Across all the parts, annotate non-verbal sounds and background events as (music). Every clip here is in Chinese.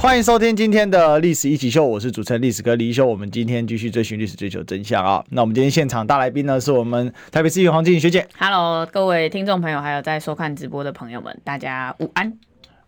欢迎收听今天的《历史一起秀》，我是主持人历史哥李修。我们今天继续追寻历史，追求真相啊！那我们今天现场大来宾呢，是我们台北市议员黄金学姐。Hello，各位听众朋友，还有在收看直播的朋友们，大家午安。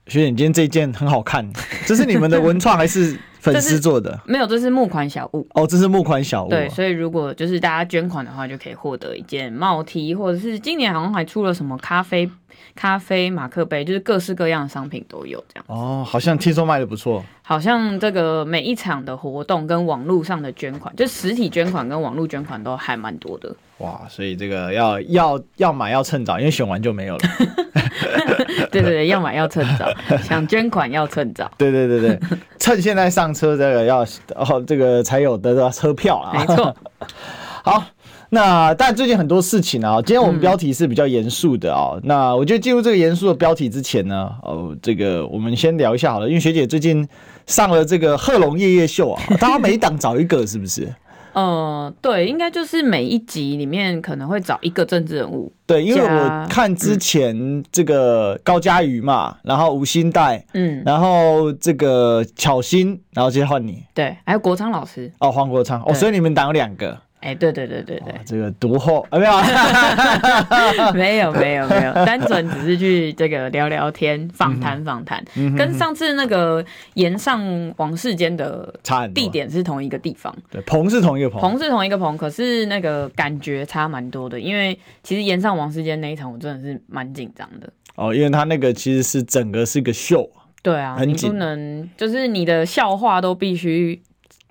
学姐，你今天这一件很好看，(laughs) 这是你们的文创还是粉丝做的？没有，这是募款小物。哦，这是募款小物。对，所以如果就是大家捐款的话，就可以获得一件帽 T，或者是今年好像还出了什么咖啡咖啡马克杯，就是各式各样的商品都有这样。哦，好像听说卖的不错。好像这个每一场的活动跟网络上的捐款，就实体捐款跟网络捐款都还蛮多的。哇，所以这个要要要买要趁早，因为选完就没有了。(laughs) (laughs) (laughs) 对对对，要买要趁早，(laughs) 想捐款要趁早。对对对对，趁现在上车，这个要哦，这个才有得到车票啊。没错。(laughs) 好，那但最近很多事情啊，今天我们标题是比较严肃的啊。嗯、那我觉得进入这个严肃的标题之前呢，哦，这个我们先聊一下好了，因为学姐最近上了这个贺龙夜夜秀啊，大家每档找一个是不是？呃，对，应该就是每一集里面可能会找一个政治人物。对，因为我看之前这个高佳瑜嘛，然后吴昕代，嗯，然后这个巧心，然后接着换你。对，还有国昌老师。哦，黄国昌。哦，所以你们党有两个。哎、欸，对对对对。对，这个读后啊，(laughs) 没有，没有没有没有，单 (laughs) 纯只是去这个聊聊天，访谈访谈，跟上次那个炎上王世坚的地点是同一个地方，对，棚是同一个棚，棚是同一个棚，可是那个感觉差蛮多的，因为其实炎上王世坚那一场我真的是蛮紧张的。哦，因为他那个其实是整个是个秀，对啊，你不能就是你的笑话都必须。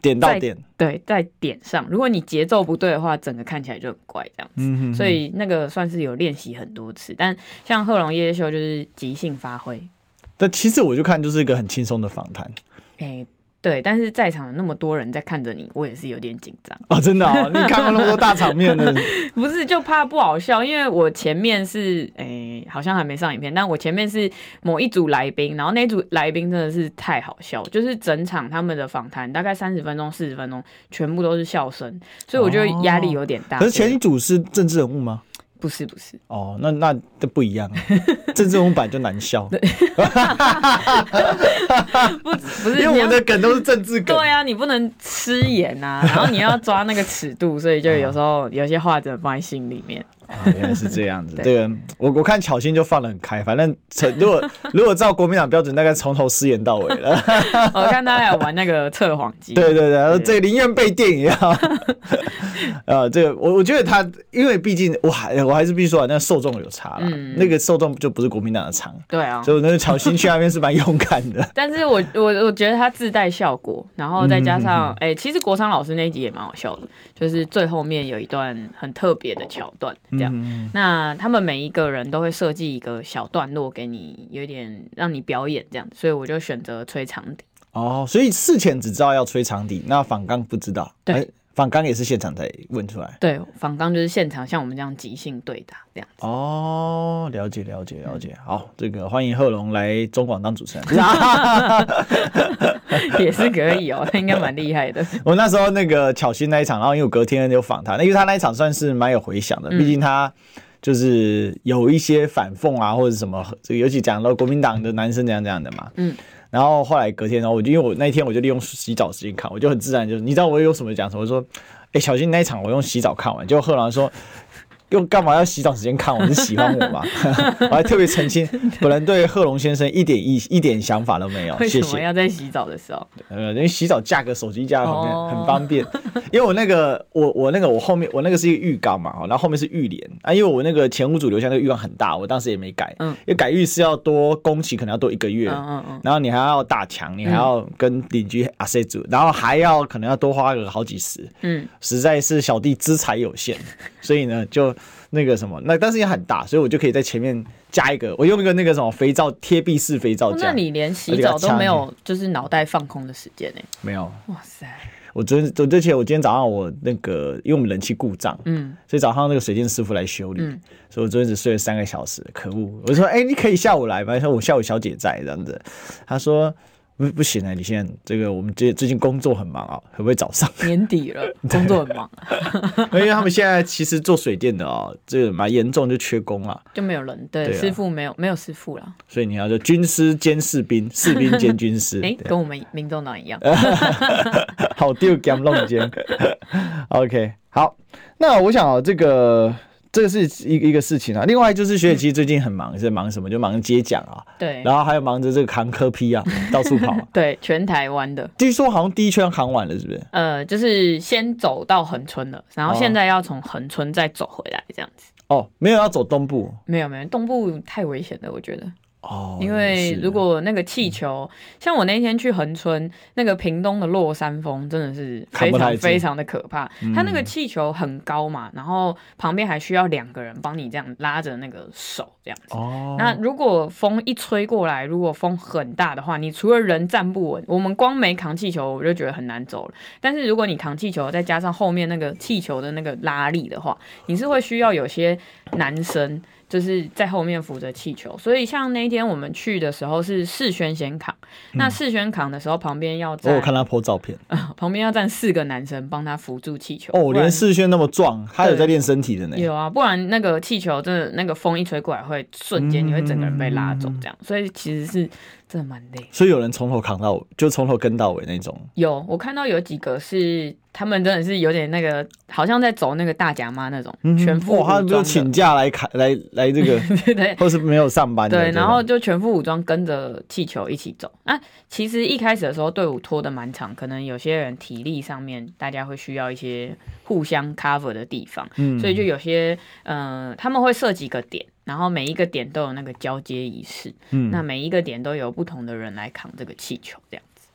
点到点，对，在点上。如果你节奏不对的话，整个看起来就很怪这样子。嗯、哼哼，所以那个算是有练习很多次。但像贺龙夜夜秀就是即兴发挥。但其实我就看就是一个很轻松的访谈。欸对，但是在场有那么多人在看着你，我也是有点紧张哦。真的哦，你看过那么多大场面的，(laughs) 不是就怕不好笑？因为我前面是诶，好像还没上影片，但我前面是某一组来宾，然后那组来宾真的是太好笑，就是整场他们的访谈大概三十分钟、四十分钟，全部都是笑声，所以我觉得压力有点大。哦、可是前一组是政治人物吗？不是不是哦，那那都不一样，政治人物本来就难笑，(laughs) 不不是，因为我们的梗都是政治梗，对啊，你不能吃盐啊，然后你要抓那个尺度，所以就有时候有些话只能放在心里面。啊，原来是这样子。(laughs) 这个我我看巧心就放得很开，反正 (laughs) 如果如果照国民党标准，大概从头失言到尾了。我看他还有玩那个测谎机。对对对，这个宁愿被电一样。呃，这个我我觉得他，因为毕竟我还我还是必须说啊，那受众有差了，那个受众就不是国民党的场。对啊，所以那个巧芯去那边是蛮勇敢的。但是我我我觉得他自带效果，然后再加上哎，其实国昌老师那一集也蛮好笑的，就是最后面有一段很特别的桥段。嗯，那他们每一个人都会设计一个小段落给你，有点让你表演这样，所以我就选择吹长笛。哦，所以事前只知道要吹长笛，那反刚不知道。对。欸访纲也是现场才问出来，对，访纲就是现场，像我们这样即兴对答这样子。哦，了解了解了解。好，这个欢迎贺龙来中广当主持人，(laughs) 也是可以哦，他应该蛮厉害的。(laughs) 我那时候那个巧心那一场，然后因为我隔天有访他，那因为他那一场算是蛮有回响的，毕竟他就是有一些反讽啊，或者什么，这个尤其讲到国民党的男生这样这样的嘛，嗯。然后后来隔天，然后我就因为我那天我就利用洗澡时间看，我就很自然就是，你知道我有什么讲什么，我说，哎，小新那一场我用洗澡看完，结果贺兰说。用干嘛要洗澡时间看？我是喜欢我吗？(laughs) 我还特别澄清，本人对贺龙先生一点意一点想法都没有。谢谢。为什么要在洗澡的时候？呃，因为洗澡架个手机架在旁边很方便。因为我那个我我那个我后面我那个是一个浴缸嘛，然后后面是浴帘啊。因为我那个前屋主留下那个浴缸很大，我当时也没改。嗯。因为改浴室要多工期，可能要多一个月。嗯嗯嗯。然后你还要打墙，你还要跟邻居啊塞住，然后还要可能要多花个好几十。嗯。实在是小弟资财有限，所以呢就。那个什么，那但是也很大，所以我就可以在前面加一个，我用一个那个什么肥皂贴壁式肥皂。那你连洗澡都没有，就是脑袋放空的时间呢？没有。哇塞！我昨天，我之前我今天早上我那个，因为我们冷气故障，嗯，所以早上那个水电师傅来修理，嗯、所以我昨天只睡了三个小时，可恶！我说，哎、欸，你可以下午来吗？他说我下午小姐在这样子，他说。不不行啊！你现在这个我们最最近工作很忙啊，可不可以早上？(laughs) 年底了，工作很忙。(laughs) 因为他们现在其实做水电的哦，这个蛮严重，就缺工啊，就没有人。对，师傅没有没有师傅了。所以你要就军师兼士兵，士兵兼军师。哎，跟我们民众党一样。(laughs) 好丢兼弄兼。OK，好，那我想哦，这个。这个是一一个事情啊，另外就是学姐其实最近很忙，是忙什么？就忙接奖啊，对，然后还有忙着这个扛科批啊，(laughs) 到处跑，对，全台湾的。据说好像第一圈扛完了，是不是？呃，就是先走到恒春了，然后现在要从恒春再走回来，这样子。哦，没有要走东部，没有没有，东部太危险了，我觉得。哦，因为如果那个气球，嗯、像我那天去恒春，那个屏东的落山风真的是非常非常的可怕。它那个气球很高嘛，然后旁边还需要两个人帮你这样拉着那个手这样子。哦，那如果风一吹过来，如果风很大的话，你除了人站不稳，我们光没扛气球我就觉得很难走了。但是如果你扛气球，再加上后面那个气球的那个拉力的话，你是会需要有些男生。就是在后面扶着气球，所以像那天我们去的时候是世轩先扛，嗯、那世轩扛的时候旁边要站，我看他 po 照片，呃、(laughs) 旁边要站四个男生帮他扶住气球。哦，连世轩那么壮，他有在练身体的呢。有啊，不然那个气球真的那个风一吹过来，会瞬间你会整个人被拉走这样，嗯、所以其实是。真的蛮累，所以有人从头扛到尾，就从头跟到尾那种。有，我看到有几个是他们真的是有点那个，好像在走那个大甲妈那种，嗯、全副武装。哇，他就请假来扛来来这个，对 (laughs) 对，或是没有上班的。对，然后就全副武装跟着气球一起走。那其实一开始的时候队伍拖得蛮长，可能有些人体力上面大家会需要一些互相 cover 的地方，嗯，所以就有些嗯、呃，他们会设几个点。然后每一个点都有那个交接仪式，嗯，那每一个点都有不同的人来扛这个气球，这样子。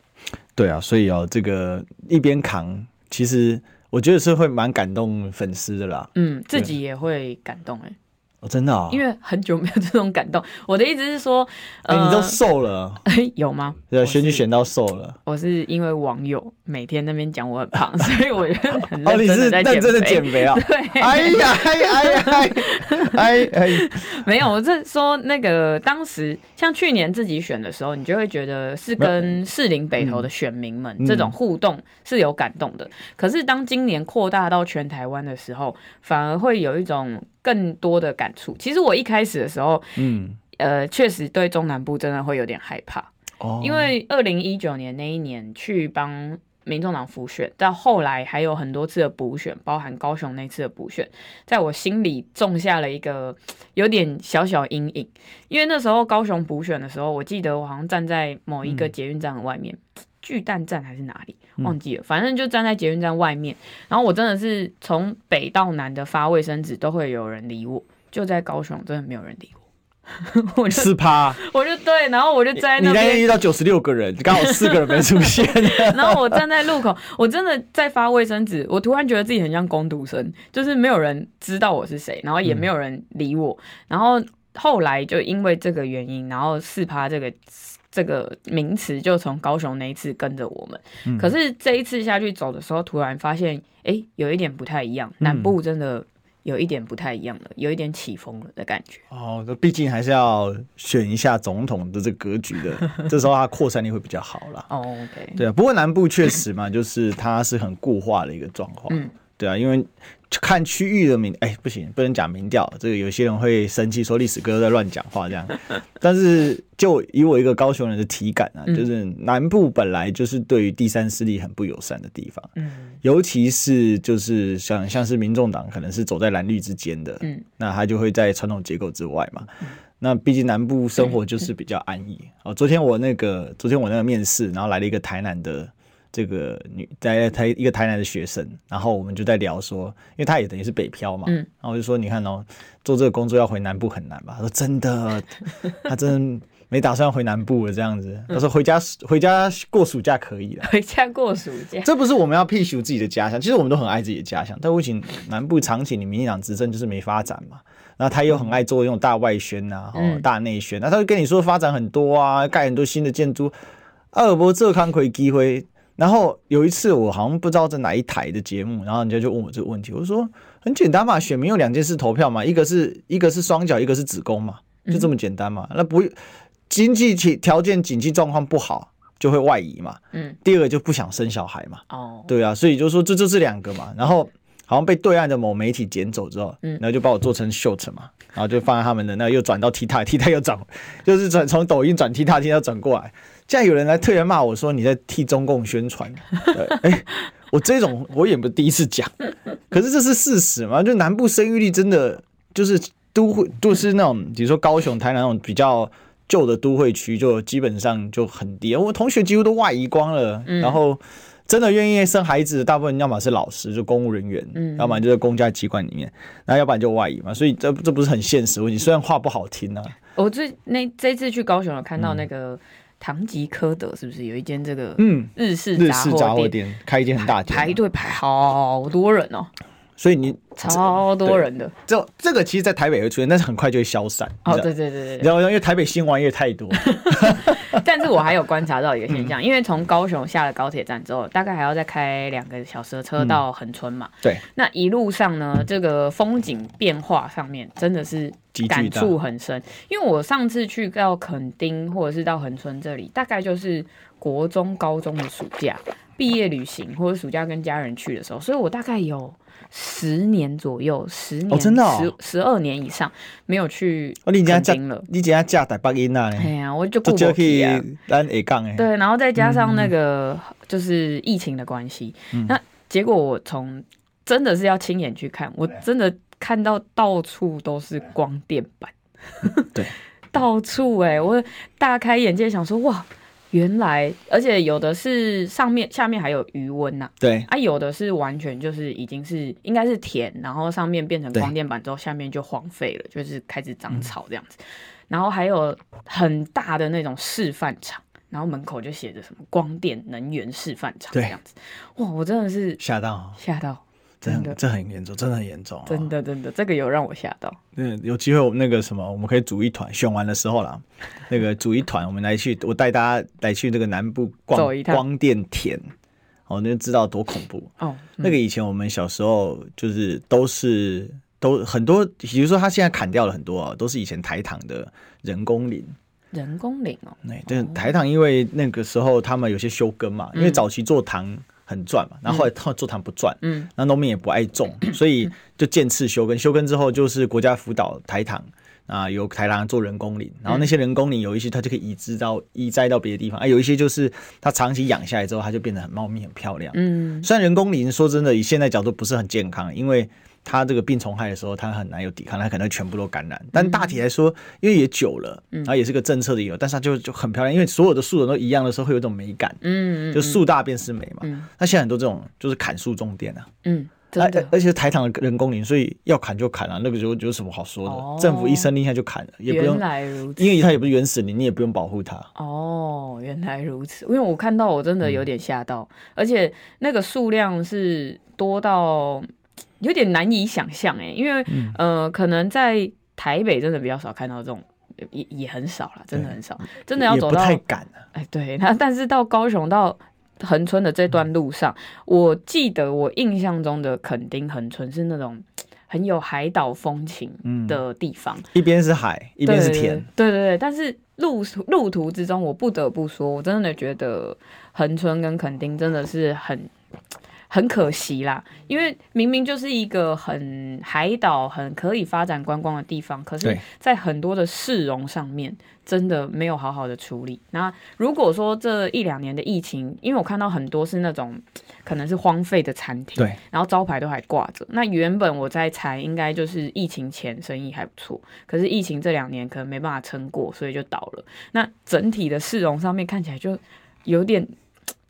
对啊，所以哦，这个一边扛，其实我觉得是会蛮感动粉丝的啦。嗯，自己也会感动哎。真的啊，因为很久没有这种感动。(laughs) 我的意思是说，哎，你都瘦了，(laughs) 有吗？对，选举选到瘦了。我是因为网友每天那边讲我很胖，(laughs) 所以我就很认真的在减肥。哦，你是认真的减肥啊？对。哎呀，哎呀，哎哎哎，没有，我是说那个当时像去年自己选的时候，你就会觉得是跟士林北投的选民们这种互动是有感动的。可是当今年扩大到全台湾的时候，反而会有一种。更多的感触。其实我一开始的时候，嗯，呃，确实对中南部真的会有点害怕，哦，因为二零一九年那一年去帮民众党辅选，到后来还有很多次的补选，包含高雄那次的补选，在我心里种下了一个有点小小阴影。因为那时候高雄补选的时候，我记得我好像站在某一个捷运站的外面。嗯巨蛋站还是哪里忘记了，反正就站在捷运站外面。然后我真的是从北到南的发卫生纸都会有人理我，就在高雄真的没有人理我。(laughs) 我四趴，(laughs) 我就对，然后我就在。你那天遇到九十六个人，(laughs) 刚好四个人没出现。然后我站在路口，我真的在发卫生纸，我突然觉得自己很像工读生，就是没有人知道我是谁，然后也没有人理我。然后后来就因为这个原因，然后四趴这个。这个名词就从高雄那一次跟着我们，嗯、可是这一次下去走的时候，突然发现，哎，有一点不太一样。南部真的有一点不太一样了，有一点起风了的感觉。哦，毕竟还是要选一下总统的这个格局的，(laughs) 这时候它扩散力会比较好啦。哦，OK，对啊。不过南部确实嘛，就是它是很固化的一个状况。嗯。对啊，因为看区域的民，哎，不行，不能讲民调，这个有些人会生气，说历史哥在乱讲话这样。(laughs) 但是就以我一个高雄人的体感啊，就是南部本来就是对于第三势力很不友善的地方，嗯，尤其是就是像像是民众党可能是走在蓝绿之间的，嗯，那他就会在传统结构之外嘛。那毕竟南部生活就是 (laughs) 比较安逸。哦，昨天我那个昨天我那个面试，然后来了一个台南的。这个女在台一个台南的学生，然后我们就在聊说，因为她也等于是北漂嘛，嗯，然后我就说，你看哦，做这个工作要回南部很难吧？他说真的，(laughs) 他真没打算回南部了这样子。他说回家回家过暑假可以了，回家过暑假，这不是我们要 push 自己的家乡，其实我们都很爱自己的家乡，但为什么南部长期你民进党执政就是没发展嘛？然后他又很爱做那种大外宣啊，哦，大内宣，那他就跟你说发展很多啊，盖很多新的建筑，阿尔伯这康可以机会。然后有一次我好像不知道在哪一台的节目，然后人家就问我这个问题，我说很简单嘛，选民有两件事投票嘛，一个是一个是双脚，一个是子宫嘛，就这么简单嘛。嗯、那不经济条条件经济状况不好就会外移嘛。嗯。第二个就不想生小孩嘛。哦。对啊，所以就说这就是两个嘛。然后好像被对岸的某媒体捡走之后，嗯，然后就把我做成 short 嘛，然后就放在他们的那又转到 TikTok，TikTok 又转，就是转从抖音转 TikTok，TikTok 又转过来。现在有人来特别骂我说，你在替中共宣传，(laughs) 哎、欸，我这种我也不是第一次讲，可是这是事实嘛？就南部生育率真的就是都会就是那种，比如说高雄、台南那种比较旧的都会区，就基本上就很低。我同学几乎都外移光了，然后真的愿意生孩子，大部分要么是老师，就公务人员，嗯要不然就是公家机关里面，那要不然就外移嘛。所以这这不是很现实问题？虽然话不好听啊。我最那这次去高雄有看到那个。嗯唐吉诃德是不是？有一间这个嗯日式杂货店，开一间很大间，排队排好多人哦。所以你超多人的，这这个其实，在台北会出现，但是很快就会消散。哦，对对对对，然后因为台北新玩意太多。(laughs) 但是我还有观察到一个现象，因为从高雄下了高铁站之后，大概还要再开两个小时的车到恒春嘛。对。那一路上呢，这个风景变化上面真的是感触很深。因为我上次去到垦丁或者是到恒春这里，大概就是国中、高中的暑假毕业旅行，或者暑假跟家人去的时候，所以我大概有。十年左右，十年，真的，十十二年以上没有去垦丁了。你家嫁台北音呐？哎呀，我就过去咱下港哎。对，然后再加上那个就是疫情的关系，那结果我从真的是要亲眼去看，我真的看到到处都是光电板，对，(laughs) 到处哎，我大开眼界，想说哇。原来，而且有的是上面、下面还有余温呐。对啊，有的是完全就是已经是应该是田，然后上面变成光电板之后，下面就荒废了，就是开始长草这样子。嗯、然后还有很大的那种示范场，然后门口就写着什么光电能源示范场这样子。哇，我真的是吓到，吓到。真的，这很严重，真的很严重。真的，真的，这个有让我吓到。嗯，有机会我们那个什么，我们可以组一团，选完的时候啦，(laughs) 那个组一团，我们来去，我带大家来去那个南部逛光电田，哦，那就知道多恐怖哦。嗯、那个以前我们小时候就是都是都很多，比如说他现在砍掉了很多啊，都是以前台糖的人工林。人工林哦，对，就是台糖，因为那个时候他们有些休耕嘛，因为早期做糖。很赚嘛，然后后来他做糖不赚，嗯，那农民也不爱种，(clears throat) 所以就渐次休耕。休耕之后就是国家辅导台糖啊，由台糖做人工林，然后那些人工林有一些它就可以移植到移栽到别的地方，啊，有一些就是它长期养下来之后，它就变得很茂密、很漂亮。嗯，虽然人工林说真的，以现在角度不是很健康，因为。它这个病虫害的时候，它很难有抵抗，它可能全部都感染。但大体来说，因为也久了，然后也是个政策的有，但是它就就很漂亮，因为所有的树种都一样的时候，会有一种美感。嗯，就树大便是美嘛。那现在很多这种就是砍树种电啊。嗯，而。而且台糖的人工林，所以要砍就砍啊，那个就有什么好说的？政府一声令下就砍了，也不用。原来如此。因为它也不是原始林，你也不用保护它。哦，原来如此。因为我看到我真的有点吓到，而且那个数量是多到。有点难以想象哎，因为、嗯、呃，可能在台北真的比较少看到这种，也也很少了，真的很少，真的要走到太赶了哎、欸，对，那但是到高雄到恒春的这段路上，嗯、我记得我印象中的垦丁恒春是那种很有海岛风情的地方，嗯、一边是海，一边是田，对对对，但是路路途之中，我不得不说，我真的觉得恒春跟垦丁真的是很。很可惜啦，因为明明就是一个很海岛、很可以发展观光的地方，可是，在很多的市容上面，真的没有好好的处理。那如果说这一两年的疫情，因为我看到很多是那种可能是荒废的餐厅，对，然后招牌都还挂着。那原本我在猜，应该就是疫情前生意还不错，可是疫情这两年可能没办法撑过，所以就倒了。那整体的市容上面看起来就有点。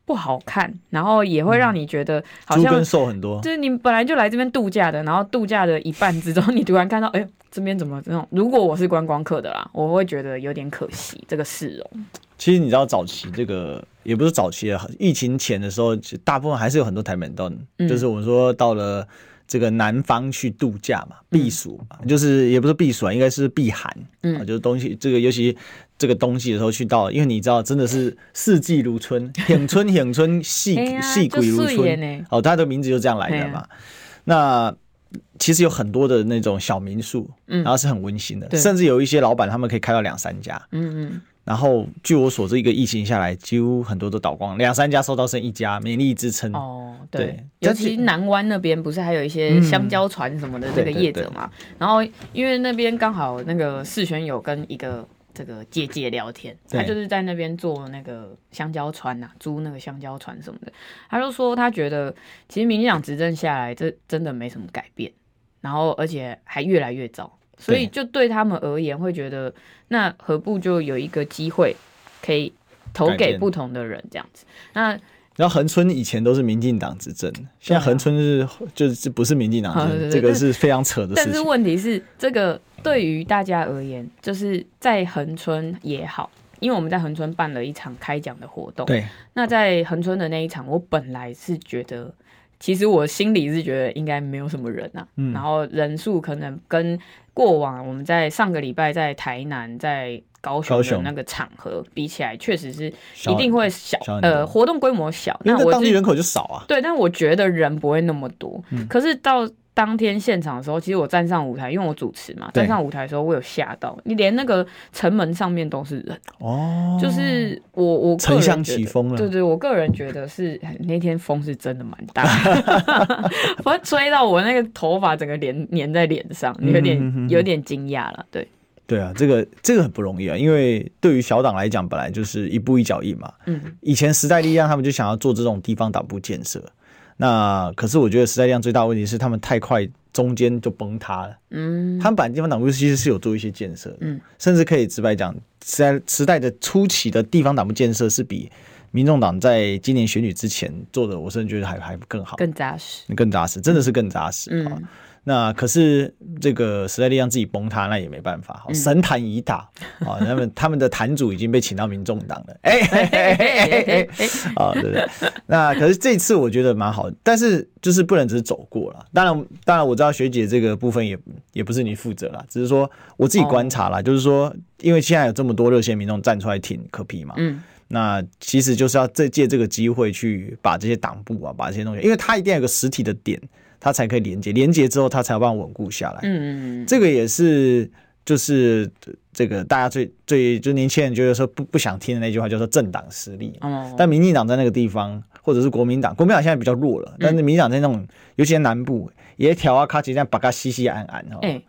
不好看，然后也会让你觉得好像瘦很多。就是你本来就来这边度假的，然后度假的一半之中，你突然看到，哎，这边怎么这种？如果我是观光客的啦，我会觉得有点可惜这个市容。其实你知道，早期这个也不是早期啊，疫情前的时候，大部分还是有很多台北人到，嗯、就是我们说到了这个南方去度假嘛，避暑嘛，嗯、就是也不是避暑啊，应该是避寒。嗯，就是东西这个尤其这个东西的时候去到，因为你知道真的是四季如春，响春响春，细细鬼如春。哦，它的名字就这样来的嘛。啊、那其实有很多的那种小民宿，嗯，然后是很温馨的，甚至有一些老板他们可以开到两三家。嗯嗯。然后，据我所知，一个疫情下来，几乎很多都倒光，两三家收到剩一家，勉力支撑。哦，对，对尤其南湾那边不是还有一些香蕉船什么的这个业者嘛？嗯、然后，因为那边刚好那个世轩有跟一个这个姐姐聊天，他就是在那边做那个香蕉船呐、啊，租那个香蕉船什么的。他就说他觉得，其实民进党执政下来，这真的没什么改变，然后而且还越来越糟。所以就对他们而言，会觉得那何不就有一个机会可以投给不同的人这样子？那然后恒春以前都是民进党执政，现在恒春是就是不是民进党执政，这个是非常扯的事情。但是问题是，这个对于大家而言，就是在恒春也好，因为我们在恒春办了一场开讲的活动。对，那在恒春的那一场，我本来是觉得。其实我心里是觉得应该没有什么人呐、啊，嗯、然后人数可能跟过往我们在上个礼拜在台南、在高雄的那个场合比起来，确实是一定会小，小呃，活动规模小，那我当地人口就少啊。对，但我觉得人不会那么多。嗯、可是到。当天现场的时候，其实我站上舞台，因为我主持嘛，站上舞台的时候，我有吓到，你连那个城门上面都是人哦，就是我我城乡起风了，对对，我个人觉得是那天风是真的蛮大，(laughs) 我吹到我那个头发整个连粘在脸上，有点有点惊讶了，对。对啊，这个这个很不容易啊，因为对于小党来讲，本来就是一步一脚印嘛，嗯，以前时代力量他们就想要做这种地方党部建设。那可是我觉得时代力量最大的问题是他们太快，中间就崩塌了。嗯，他们本来地方党部其实是有做一些建设，嗯，甚至可以直白讲，时代时代的初期的地方党部建设是比民众党在今年选举之前做的，我甚至觉得还还更好，更扎实，更扎实，真的是更扎实。嗯。那可是这个时代力量自己崩塌，那也没办法。神坛已打啊，(laughs) 他们他们的坛主已经被请到民众党了。(laughs) 哎！啊，(laughs) 对不对？那可是这次我觉得蛮好，但是就是不能只是走过了。当然，当然我知道学姐这个部分也也不是你负责啦，只是说我自己观察啦，就是说，因为现在有这么多热线民众站出来挺柯 P 嘛，嗯，那其实就是要这借这个机会去把这些党部啊，把这些东西，因为他一定要有个实体的点。它才可以连接，连接之后它才有办法稳固下来。嗯嗯，这个也是就是这个大家最最就年轻人觉得说不不想听的那句话，叫做政党实力。哦，但民进党在那个地方，或者是国民党，国民党现在比较弱了，但是民进党在那种，尤其在南部。也调啊，卡其这样把它细细安安哦，哎，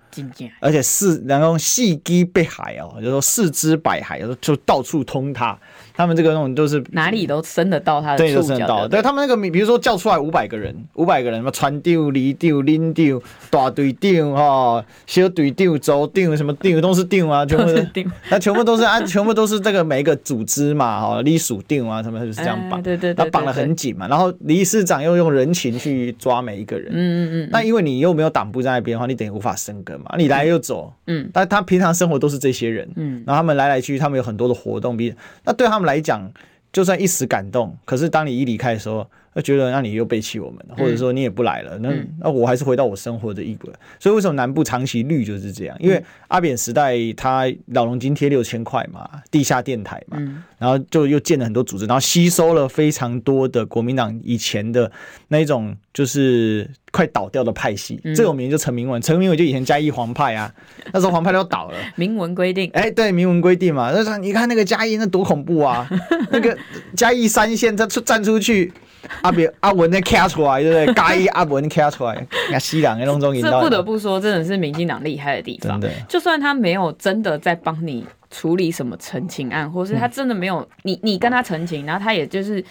而且四然后细基北海哦，就是说四肢百骸，就到处通它。他们这个那种都是哪里都伸得到他的，对，都伸得到。对他们那个，比如说叫出来五百个人，五百个人什么川丢、离丢、拎丢、大队丢哈，小队丢、走丢，什么丢都是丢啊，全部是丢。那全部都是啊，(laughs) 全部都是这个每一个组织嘛，哈，隶属丢啊，什么就是这样绑，对对，他绑得很紧嘛。然后理事长又用人情去抓每一个人，嗯嗯嗯。那因为你又没有党部在那边的话，你等于无法生根嘛。你来又走，嗯，但他平常生活都是这些人，嗯，然后他们来来去去，他们有很多的活动，比那对他们来讲，就算一时感动，可是当你一离开的时候。他觉得，那你又背弃我们了，或者说你也不来了，那那我还是回到我生活的一个。所以为什么南部长期绿就是这样？因为阿扁时代他老龙津贴六千块嘛，地下电台嘛，然后就又建了很多组织，然后吸收了非常多的国民党以前的那一种就是快倒掉的派系。最有名就陈明文，陈明文就以前嘉义黄派啊，(laughs) 那时候黄派都倒了。明文规定，哎，对，明文规定嘛。那你看那个嘉义那多恐怖啊，那个嘉义三线他出站出去。阿 (laughs) 别阿文那卡出来，对不对？嘎一阿文卡出来，那西朗那种中，这不得不说，真的是民进党厉害的地方。真的，就算他没有真的在帮你处理什么陈情案，或是他真的没有你你跟他陈情，然后他也就是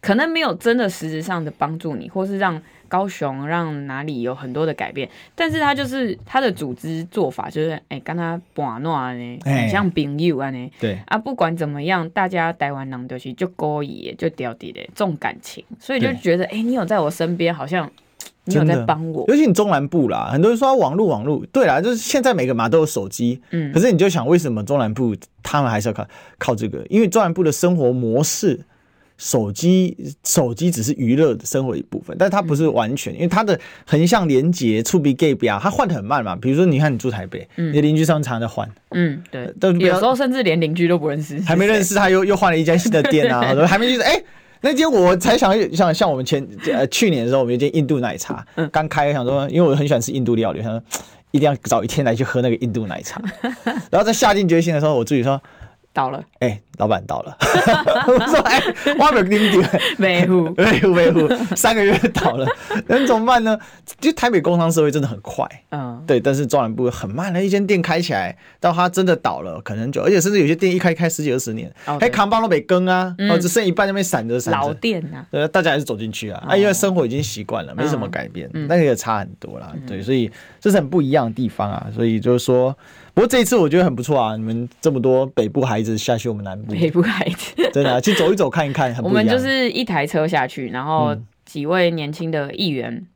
可能没有真的实质上的帮助你，或是让。高雄让哪里有很多的改变，但是他就是他的组织做法就是哎，跟他玩闹呢，很像朋友啊呢。对啊，不管怎么样，大家台湾人都是就勾引就掉底的重感情，所以就觉得哎对，你有在我身边，好像你有在帮我。尤其你中南部啦，很多人说网络网络，对啦，就是现在每个嘛都有手机，嗯，可是你就想为什么中南部他们还是要靠靠这个？因为中南部的生活模式。手机手机只是娱乐的生活一部分，但它不是完全，因为它的横向连接触笔 gap 啊，它换的很慢嘛。比如说，你看你住台北，你的邻居常常在换，嗯，对，有时候甚至连邻居都不认识，还没认识他又又换了一家新的店啊，还没认识，哎，那间我才想想像我们前呃去年的时候，我们有间印度奶茶刚开，想说，因为我很喜欢吃印度料理，想说一定要找一天来去喝那个印度奶茶，(laughs) 然后在下定决心的时候，我自己说。倒了，哎、欸，老板倒了，(laughs) 我说，哎、欸，我没有跟你讲，维护，(laughs) 维护，维护，三个月倒了，那怎么办呢？就台北工商社会真的很快，嗯，对，但是中南部很慢的，一间店开起来到它真的倒了，可能就，而且甚至有些店一开开十几二十年，还扛帮都没更啊，哦，只剩一半那边散着散着，老店呐、啊，对，大家还是走进去啊，啊，因为生活已经习惯了，没什么改变，那个也差很多啦，对，所以这是很不一样的地方啊，所以就是说。不过这一次我觉得很不错啊！你们这么多北部孩子下去我们南部，北部孩子真的、啊、去走一走看一看，很不一样。我们就是一台车下去，然后几位年轻的议员。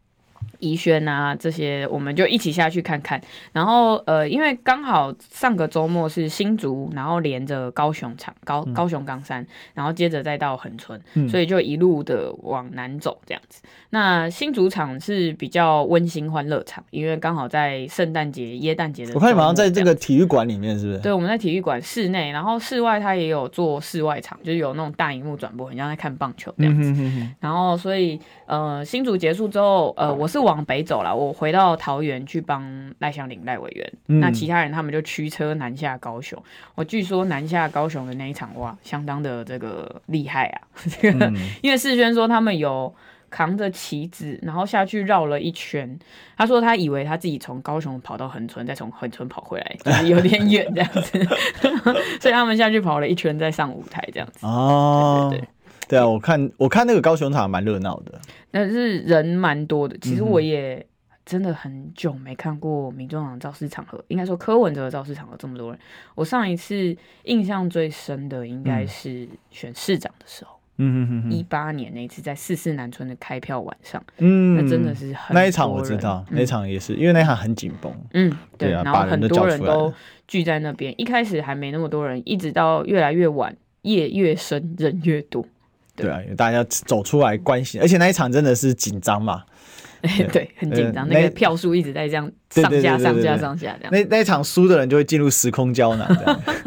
宜轩啊，这些我们就一起下去看看。然后呃，因为刚好上个周末是新竹，然后连着高雄场高高雄冈山，然后接着再到恒春，嗯、所以就一路的往南走这样子。那新竹场是比较温馨欢乐场，因为刚好在圣诞节、耶诞节的。我看你好像在这个体育馆里面，是不是？对，我们在体育馆室内，然后室外它也有做室外场，就是有那种大荧幕转播，很像在看棒球这样子。嗯、哼哼哼然后所以呃，新竹结束之后，呃，我是往。往北走了，我回到桃园去帮赖香林赖委员，嗯、那其他人他们就驱车南下高雄。我据说南下高雄的那一场哇，相当的这个厉害啊！这个、嗯、(laughs) 因为世轩说他们有扛着旗子，然后下去绕了一圈。他说他以为他自己从高雄跑到恒春，再从恒春跑回来，就是有点远这样子，(laughs) 所以他们下去跑了一圈，再上舞台这样子。哦，对对对。对啊，我看我看那个高雄场蛮热闹的，但是人蛮多的。其实我也真的很久没看过民众党造势场合，应该说柯文哲的造势场合这么多人。我上一次印象最深的应该是选市长的时候，嗯嗯嗯，一八年那一次在四四南村的开票晚上，嗯，那真的是很那一场我知道，那一场也是因为那一场很紧绷，嗯，对啊，然后很多人都聚在那边，一开始还没那么多人，一直到越来越晚，夜越深，人越多。对啊，大家走出来关心，而且那一场真的是紧张嘛。(laughs) 对，对，很紧张，那个票数一直在这样上下上下上下这样。那那一场输的人就会进入时空胶囊，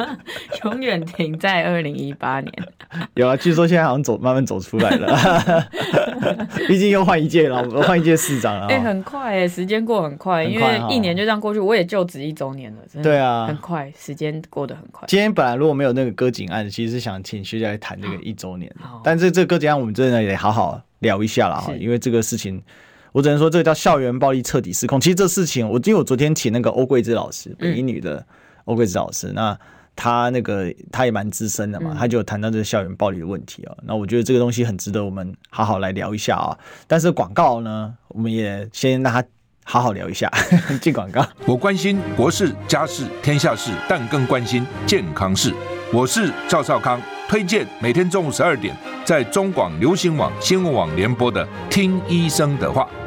(laughs) 永远停在二零一八年。(laughs) 有啊，据说现在好像走慢慢走出来了，(laughs) 毕竟又换一届了，换一届市长了。哎，很快哎，时间过很快，因为一年就这样过去，我也就职一周年了，真的。对啊，很快，时间过得很快。今天本来如果没有那个割颈案，其实是想请学姐来谈这个一周年，但是这个割颈案我们真的也好好聊一下了哈，因为这个事情。我只能说，这个叫校园暴力彻底失控。其实这事情，我因为我昨天请那个欧桂芝老师，北一女的欧桂芝老师，那他那个他也蛮资深的嘛，他就谈到这个校园暴力的问题啊。那我觉得这个东西很值得我们好好来聊一下啊。但是广告呢，我们也先让他好好聊一下。(laughs) 进广告，我关心国事、家事、天下事，但更关心健康事。我是赵少康，推荐每天中午十二点在中广流行网、新闻网联播的《听医生的话》。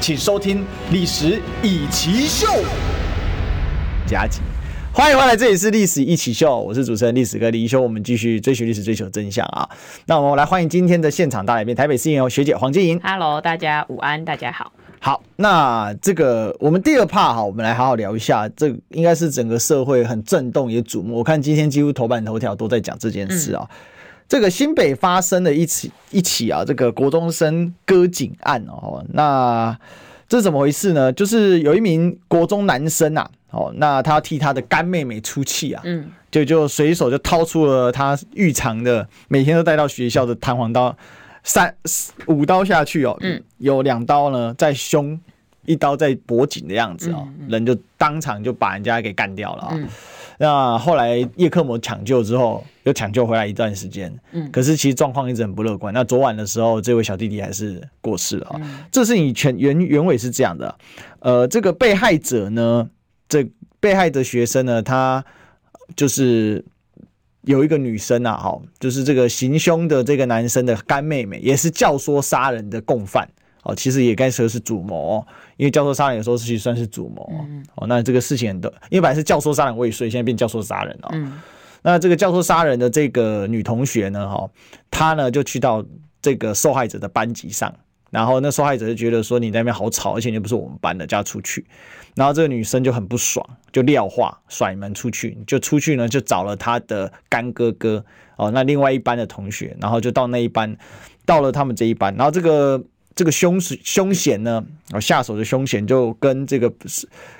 请收听《历史以奇秀》。加急，欢迎回来，这里是《历史一起秀》，我是主持人历史哥李一修。我们继续追寻历史，追求真相啊！那我们来欢迎今天的现场大来宾，台北市议员学姐黄金莹。Hello，大家午安，大家好。好，那这个我们第二 part 哈，我们来好好聊一下，这应该是整个社会很震动也瞩目。我看今天几乎头版头条都在讲这件事啊。嗯这个新北发生的一起一起啊，这个国中生割颈案哦，那这是怎么回事呢？就是有一名国中男生啊，哦，那他要替他的干妹妹出气啊，嗯，就就随手就掏出了他日常的，每天都带到学校的弹簧刀，三五刀下去哦，嗯，有两刀呢在胸，一刀在脖颈的样子哦，人就当场就把人家给干掉了啊。那后来叶克膜抢救之后，又抢救回来一段时间，嗯，可是其实状况一直很不乐观。那昨晚的时候，这位小弟弟还是过世了啊。嗯、这是你全原原委是这样的，呃，这个被害者呢，这被害的学生呢，他就是有一个女生啊，哈，就是这个行凶的这个男生的干妹妹，也是教唆杀人的共犯。哦，其实也该说是主谋，因为教唆杀人有时候其实算是主谋。嗯、哦，那这个事情很多，因为本来是教唆杀人未遂，现在变教唆杀人了。嗯，那这个教唆杀人的这个女同学呢，哈，她呢就去到这个受害者的班级上，然后那受害者就觉得说你在那边好吵，而且你又不是我们班的，叫她出去。然后这个女生就很不爽，就撂话甩门出去，就出去呢就找了她的干哥哥哦，那另外一班的同学，然后就到那一班，到了他们这一班，然后这个。这个凶凶险呢，啊，下手的凶险就跟这个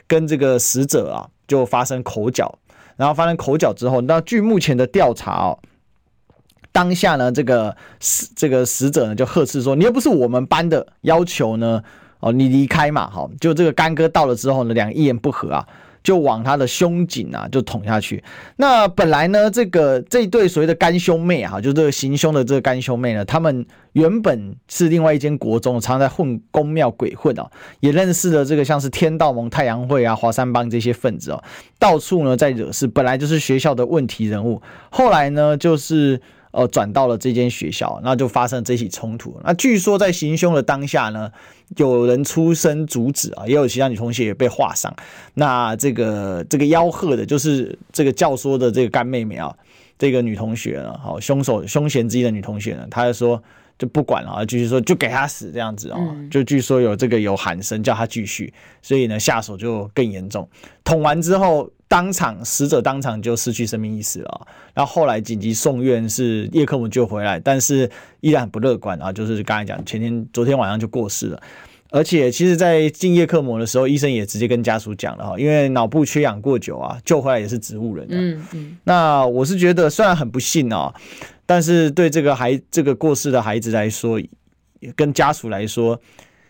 跟这个死者啊，就发生口角，然后发生口角之后，那据目前的调查哦，当下呢，这个死这个死者呢就呵斥说：“你又不是我们班的，要求呢，哦，你离开嘛，好，就这个干哥到了之后呢，两个一言不合啊。”就往他的胸颈啊，就捅下去。那本来呢，这个这一对所谓的干兄妹啊，就这个行凶的这个干兄妹呢，他们原本是另外一间国中，常常在混宫庙鬼混哦，也认识了这个像是天道盟、太阳会啊、华山帮这些分子哦，到处呢在惹事。本来就是学校的问题人物，后来呢就是。呃，转到了这间学校，那就发生了这起冲突。那据说在行凶的当下呢，有人出声阻止啊，也有其他女同学也被划伤。那这个这个吆喝的，就是这个教唆的这个干妹妹啊，这个女同学呢，好，凶手凶嫌之一的女同学呢，她就说。就不管了啊，继续说就给他死这样子哦，嗯、就据说有这个有喊声叫他继续，所以呢下手就更严重。捅完之后，当场死者当场就失去生命意识了。然后后来紧急送院，是叶克膜救回来，但是依然很不乐观啊，就是刚才讲前天昨天晚上就过世了。而且其实，在进叶克膜的时候，医生也直接跟家属讲了哈，因为脑部缺氧过久啊，救回来也是植物人。嗯嗯。那我是觉得虽然很不幸哦。但是对这个孩这个过世的孩子来说，跟家属来说，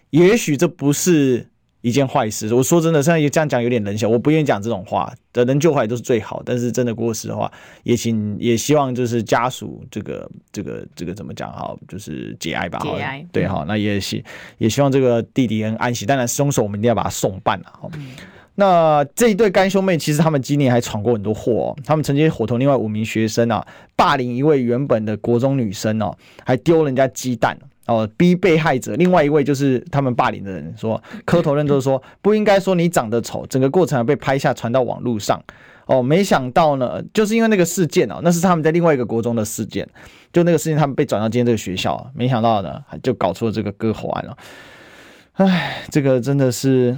也许这不是一件坏事。我说真的，现在这样讲有点冷血，我不愿意讲这种话。的能救回来都是最好，但是真的过世的话，也请也希望就是家属这个这个这个怎么讲哈，就是节哀吧。节哀。对哈，那也希也希望这个弟弟能安息。当然，凶手我们一定要把他送办了哈。嗯那这一对干兄妹，其实他们今年还闯过很多祸哦。他们曾经伙同另外五名学生啊，霸凌一位原本的国中女生哦，还丢人家鸡蛋哦，逼被害者另外一位就是他们霸凌的人说，磕头认错说不应该说你长得丑，整个过程被拍下传到网络上哦。没想到呢，就是因为那个事件哦，那是他们在另外一个国中的事件，就那个事件他们被转到今天这个学校，没想到呢，就搞出了这个割喉案了。唉，这个真的是。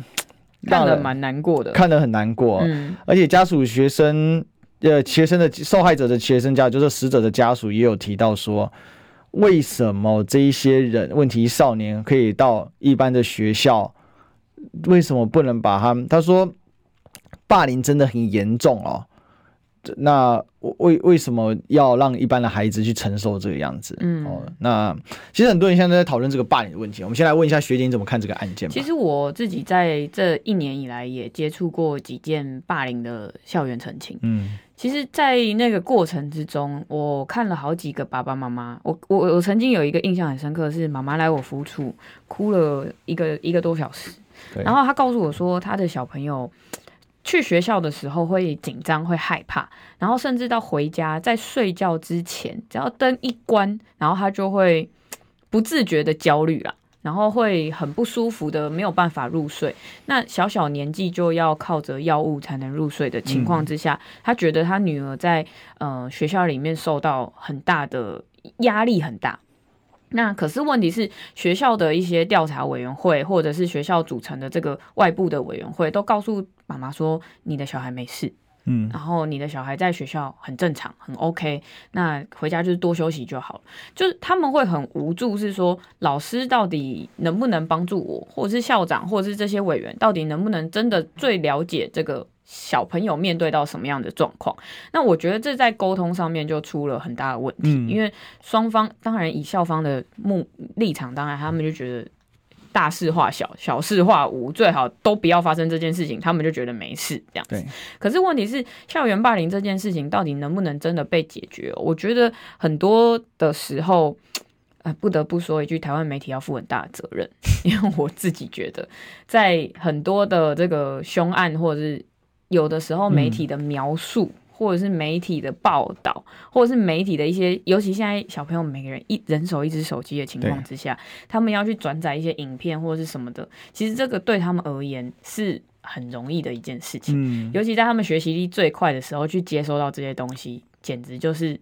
(tsk) 看得蛮难过的，看得很难过，嗯，而且家属、学生，呃，学生的受害者的学生家，就是死者的家属，也有提到说，为什么这一些人问题少年可以到一般的学校，为什么不能把他们？他说，霸凌真的很严重哦。那为为什么要让一般的孩子去承受这个样子？嗯，哦，那其实很多人现在在讨论这个霸凌的问题。我们先来问一下学姐，你怎么看这个案件？其实我自己在这一年以来也接触过几件霸凌的校园澄清。嗯，其实，在那个过程之中，我看了好几个爸爸妈妈。我我我曾经有一个印象很深刻，是妈妈来我服处哭了一个一个多小时，然后她告诉我说，她的小朋友。去学校的时候会紧张，会害怕，然后甚至到回家在睡觉之前，只要灯一关，然后他就会不自觉的焦虑了，然后会很不舒服的，没有办法入睡。那小小年纪就要靠着药物才能入睡的情况之下，他觉得他女儿在呃学校里面受到很大的压力，很大。那可是问题是，学校的一些调查委员会，或者是学校组成的这个外部的委员会，都告诉妈妈说，你的小孩没事，嗯，然后你的小孩在学校很正常，很 OK，那回家就是多休息就好了。就是他们会很无助，是说老师到底能不能帮助我，或者是校长，或者是这些委员，到底能不能真的最了解这个。小朋友面对到什么样的状况？那我觉得这在沟通上面就出了很大的问题，嗯、因为双方当然以校方的目立场，当然他们就觉得大事化小，小事化无，最好都不要发生这件事情，他们就觉得没事这样子。可是问题是，校园霸凌这件事情到底能不能真的被解决？我觉得很多的时候，呃，不得不说一句，台湾媒体要负很大的责任，因为我自己觉得，在很多的这个凶案，或者是有的时候媒体的描述。嗯或者是媒体的报道，或者是媒体的一些，尤其现在小朋友每个人一人手一只手机的情况之下，他们要去转载一些影片或者是什么的，其实这个对他们而言是很容易的一件事情。嗯，尤其在他们学习力最快的时候去接收到这些东西，简直就是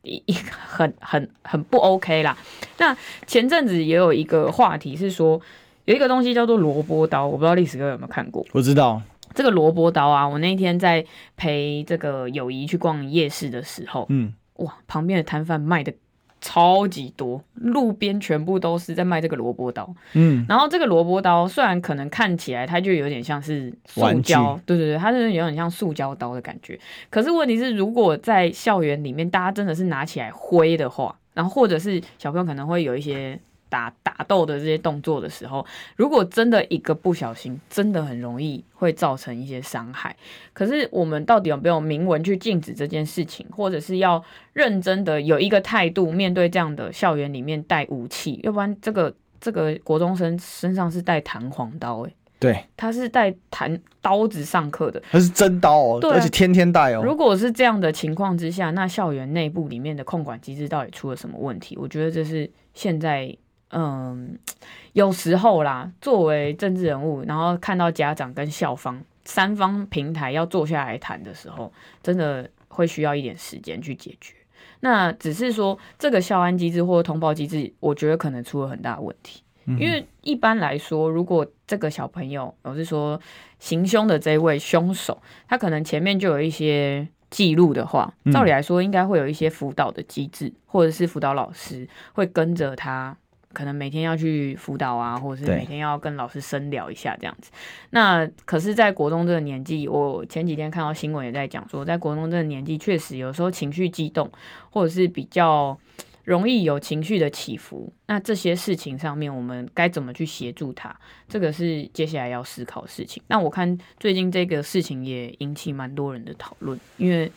一一个很 (laughs) 很很不 OK 啦。那前阵子也有一个话题是说，有一个东西叫做萝卜刀，我不知道历史哥有没有看过？我知道。这个萝卜刀啊，我那天在陪这个友谊去逛夜市的时候，嗯，哇，旁边的摊贩卖的超级多，路边全部都是在卖这个萝卜刀，嗯，然后这个萝卜刀虽然可能看起来它就有点像是塑胶，对对对，它是有点像塑胶刀的感觉，可是问题是，如果在校园里面大家真的是拿起来挥的话，然后或者是小朋友可能会有一些。打打斗的这些动作的时候，如果真的一个不小心，真的很容易会造成一些伤害。可是我们到底有没有明文去禁止这件事情，或者是要认真的有一个态度面对这样的校园里面带武器？要不然这个这个国中生身上是带弹簧刀，诶，对，他是带弹刀子上课的，他是真刀哦，对，而且天天带哦。如果是这样的情况之下，那校园内部里面的控管机制到底出了什么问题？我觉得这是现在。嗯，(tsk) 有时候啦，作为政治人物，然后看到家长跟校方三方平台要坐下来谈的时候，真的会需要一点时间去解决。那只是说这个校安机制或通报机制，我觉得可能出了很大的问题。嗯、因为一般来说，如果这个小朋友，我是说行凶的这位凶手，他可能前面就有一些记录的话，照理来说应该会有一些辅导的机制，或者是辅导老师会跟着他。可能每天要去辅导啊，或者是每天要跟老师深聊一下这样子。那可是，在国中这个年纪，我前几天看到新闻也在讲说，在国中这个年纪，确实有时候情绪激动，或者是比较容易有情绪的起伏。那这些事情上面，我们该怎么去协助他？这个是接下来要思考的事情。那我看最近这个事情也引起蛮多人的讨论，因为。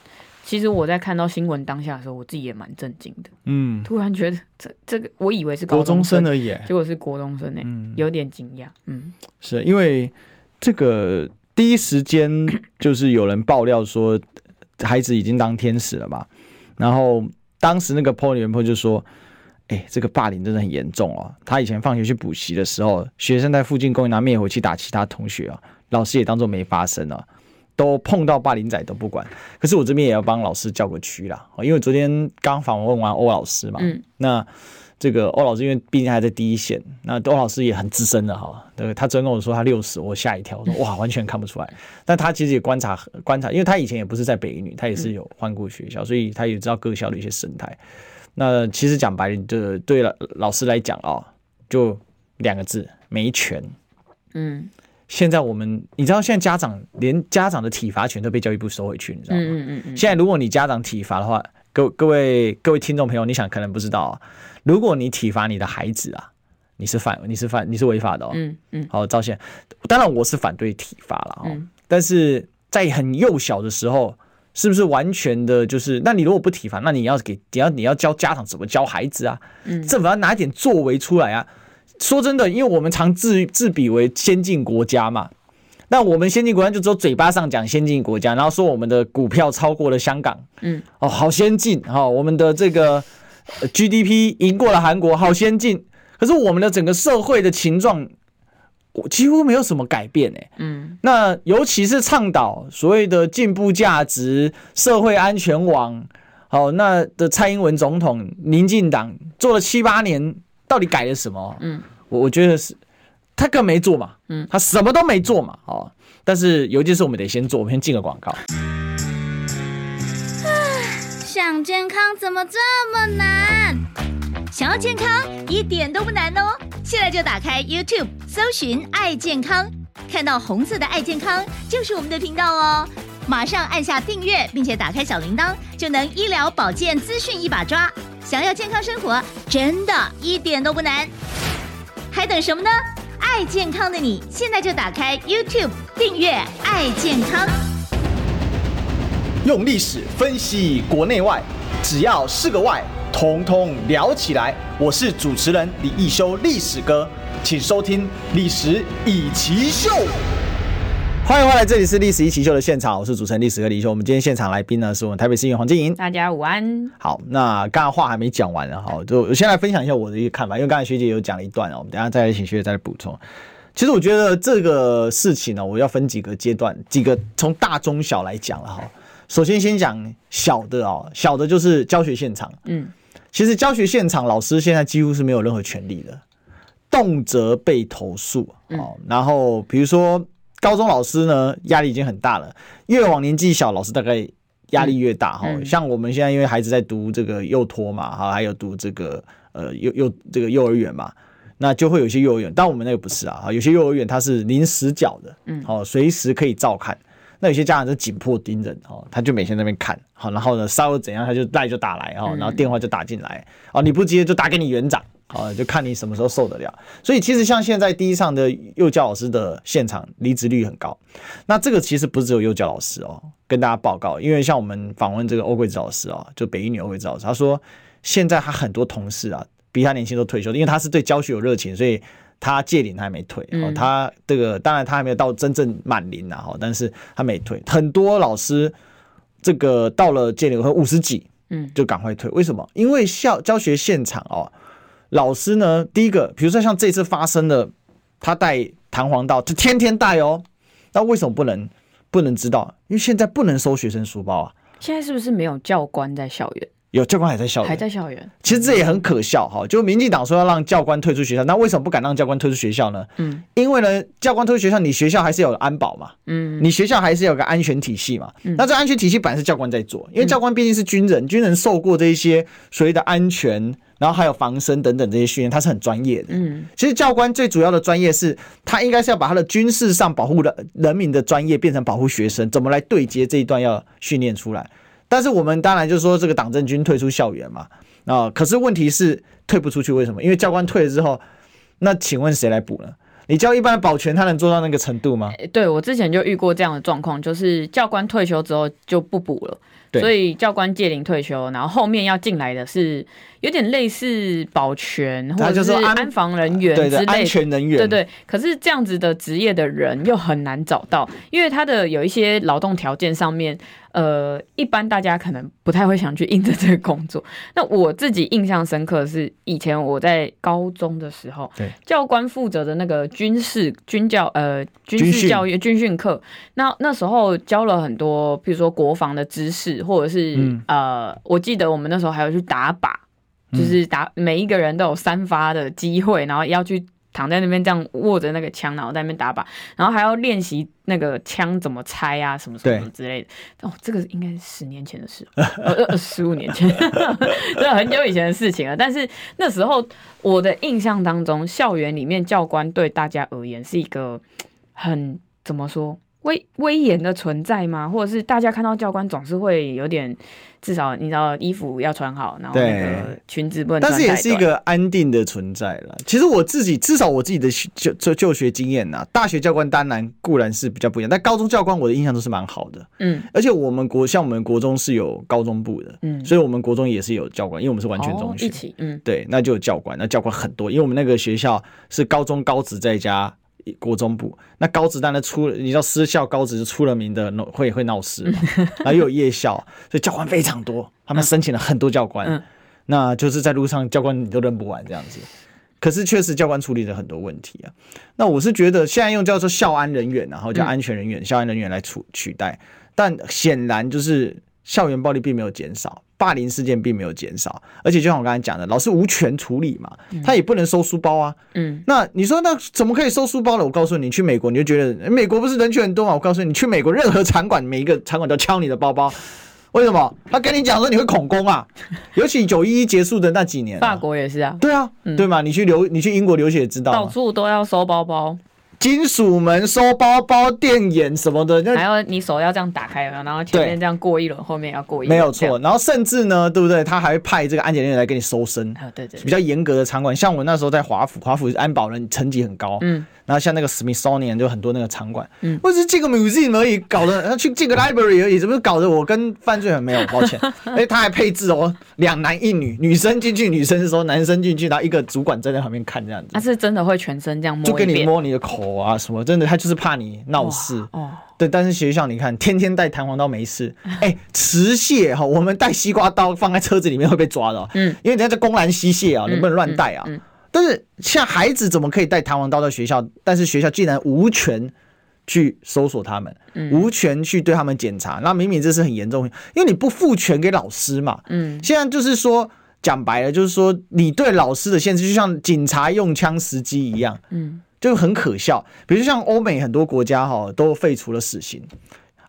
其实我在看到新闻当下的时候，我自己也蛮震惊的。嗯，突然觉得这这个，我以为是高中生而已，结果是国中生呢，嗯，有点惊讶。嗯，是因为这个第一时间就是有人爆料说孩子已经当天使了嘛，然后当时那个 PO 原 PO 就说：“哎、欸，这个霸凌真的很严重哦。他以前放学去补习的时候，学生在附近公园拿灭火器打其他同学啊，老师也当做没发生啊。”都碰到霸凌仔都不管，可是我这边也要帮老师叫个屈啦，因为昨天刚访问完欧老师嘛，嗯，那这个欧老师因为毕竟还在第一线，那欧老师也很资深的哈，对，他昨天跟我说他六十，我吓一跳，我说哇，完全看不出来，(laughs) 但他其实也观察观察，因为他以前也不是在北一女，他也是有换过学校，所以他也知道各校的一些生态。那其实讲白了，就对了，老师来讲啊，就两个字，没权，嗯。现在我们，你知道，现在家长连家长的体罚权都被教育部收回去，你知道吗？嗯嗯嗯。现在如果你家长体罚的话，各各位各位听众朋友，你想可能不知道啊，如果你体罚你的孩子啊，你是犯你是犯你是违法的哦。嗯嗯。好，赵宪，当然我是反对体罚了哦。但是在很幼小的时候，是不是完全的就是？那你如果不体罚，那你要给你要你要教家长怎么教孩子啊？嗯。政府要拿一点作为出来啊。说真的，因为我们常自自比为先进国家嘛，那我们先进国家就只有嘴巴上讲先进国家，然后说我们的股票超过了香港，嗯，哦，好先进哈，我们的这个 GDP 赢过了韩国，好先进。可是我们的整个社会的情状，我几乎没有什么改变哎，嗯，那尤其是倡导所谓的进步价值、社会安全网，好，那的蔡英文总统、民进党做了七八年。到底改了什么？嗯，我我觉得是，他更没做嘛，嗯，他什么都没做嘛，哦，但是有一件事我们得先做，我们先进个广告。想健康怎么这么难？想要健康一点都不难哦，现在就打开 YouTube 搜寻“爱健康”，看到红色的“爱健康”就是我们的频道哦，马上按下订阅，并且打开小铃铛，就能医疗保健资讯一把抓。想要健康生活，真的一点都不难，还等什么呢？爱健康的你，现在就打开 YouTube 订阅爱健康，用历史分析国内外，只要是个“外”，统统聊起来。我是主持人李易修，历史哥，请收听《历史以奇秀》。欢迎回来，这里是《历史一起秀》的现场，我是主持人历史哥李易修。我们今天现场来宾呢，是我们台北市议员黄静莹。大家午安。好，那刚刚话还没讲完呢，哈，就我先来分享一下我的一个看法，因为刚才学姐有讲了一段哦，我们等下再来请学姐再来补充。其实我觉得这个事情呢，我要分几个阶段，几个从大中小来讲了哈。首先先讲小的哦，小的就是教学现场。嗯，其实教学现场老师现在几乎是没有任何权利的，动辄被投诉。哦，然后比如说。高中老师呢，压力已经很大了。越往年纪小，老师大概压力越大哈。像我们现在，因为孩子在读这个幼托嘛，哈，还有读这个呃幼幼这个幼儿园嘛，那就会有些幼儿园，但我们那个不是啊，有些幼儿园它是临时角的，嗯，好，随时可以照看。那有些家长就紧迫盯着哦，他就每天在那边看，好，然后呢稍微怎样，他就赖就打来哦，然后电话就打进来，哦，你不接就打给你园长。啊，就看你什么时候受得了。所以其实像现在第一上的幼教老师的现场离职率很高。那这个其实不是只有幼教老师哦，跟大家报告，因为像我们访问这个欧桂子老师哦，就北一女欧桂子老师，他说现在他很多同事啊比他年轻都退休，因为他是对教学有热情，所以他届龄他还没退。哦，他这个当然他还没有到真正满龄呐，哈，但是他没退。很多老师这个到了届龄和五十几，嗯，就赶快退。为什么？因为校教学现场哦。老师呢？第一个，比如说像这次发生的，他带弹簧刀，就天天带哦。那为什么不能不能知道？因为现在不能收学生书包啊。现在是不是没有教官在校园？有教官还在校园，还在校园。其实这也很可笑哈。就民进党说要让教官退出学校，那为什么不敢让教官退出学校呢？嗯，因为呢，教官退出学校，你学校还是有安保嘛。嗯，你学校还是有个安全体系嘛。嗯，那这安全体系本来是教官在做，因为教官毕竟是军人，军人受过这一些所谓的安全。然后还有防身等等这些训练，他是很专业的。嗯，其实教官最主要的专业是，他应该是要把他的军事上保护的人民的专业变成保护学生，怎么来对接这一段要训练出来。但是我们当然就是说，这个党政军退出校园嘛，啊，可是问题是退不出去，为什么？因为教官退了之后，那请问谁来补呢？你教一般的保全，他能做到那个程度吗？对，我之前就遇过这样的状况，就是教官退休之后就不补了。所以教官届龄退休，然后后面要进来的是有点类似保全或者是安防人员之类安全人员。对对。可是这样子的职业的人又很难找到，因为他的有一些劳动条件上面。呃，一般大家可能不太会想去应征这个工作。(laughs) 那我自己印象深刻的是，以前我在高中的时候，对教官负责的那个军事军教呃军事教育军训课，那那时候教了很多，比如说国防的知识，或者是、嗯、呃，我记得我们那时候还有去打靶，就是打每一个人都有三发的机会，然后要去。躺在那边这样握着那个枪，然后在那边打靶，然后还要练习那个枪怎么拆啊，什么什么之类的。哦，这个应该是十年前的事，呃，十五年前，(laughs) 这，很久以前的事情了。但是那时候我的印象当中，校园里面教官对大家而言是一个很怎么说？威威严的存在吗？或者是大家看到教官总是会有点，至少你知道衣服要穿好，然后那个裙子不能。但是也是一个安定的存在了。其实我自己至少我自己的就就就学经验呐，大学教官当然固然是比较不一样，但高中教官我的印象都是蛮好的。嗯，而且我们国像我们国中是有高中部的，嗯，所以我们国中也是有教官，因为我们是完全中学，哦、一起，嗯，对，那就有教官，那教官很多，因为我们那个学校是高中高职在家。国中部那高职当然出了，你知道私校高职是出了名的会会闹事嘛，(laughs) 然后又有夜校，所以教官非常多，他们申请了很多教官，嗯、那就是在路上教官你都认不完这样子。可是确实教官处理了很多问题啊。那我是觉得现在用叫做校安人员，然后叫安全人员、嗯、校安人员来处取代，但显然就是校园暴力并没有减少。霸凌事件并没有减少，而且就像我刚才讲的，老师无权处理嘛，他也不能收书包啊。嗯，那你说那怎么可以收书包了？我告诉你，去美国你就觉得美国不是人权很多嘛？我告诉你，你去美国任何场馆，每一个场馆都敲你的包包，(laughs) 为什么？他跟你讲说你会恐攻啊？(laughs) 尤其九一一结束的那几年，法国也是啊。对啊，对嘛？你去留你去英国留学也知道，到处都要收包包。金属门、收包包、电眼什么的，还要你手要这样打开，然后前面这样过一轮，后面要过一轮，没有错。然后甚至呢，对不对？他还会派这个安检人员来给你搜身，对对，比较严格的场馆。像我那时候在华府，华府安保人层级很高，嗯。然后像那个 Smithsonian 就很多那个场馆，嗯，或者是进个 museum 而已，搞得去进个 (laughs) library 而已，怎么搞得我跟犯罪很没有抱歉？(laughs) 哎，他还配置哦，两男一女，女生进去，女生的时候男生进去，然后一个主管站在旁边看这样子。他是真的会全身这样摸，就给你摸你的口啊什么，真的他就是怕你闹事哦。对，但是学校你看，天天带弹簧刀没事，(laughs) 哎，持械哈，我们带西瓜刀放在车子里面会被抓的，嗯，因为人家在公然吸械啊，你不能乱带啊。但是像孩子怎么可以带弹簧刀到学校？但是学校竟然无权去搜索他们，嗯、无权去对他们检查。那明明这是很严重，因为你不赋权给老师嘛。嗯，现在就是说讲白了，就是说你对老师的限制，就像警察用枪时机一样，嗯，就很可笑。比如像欧美很多国家哈都废除了死刑，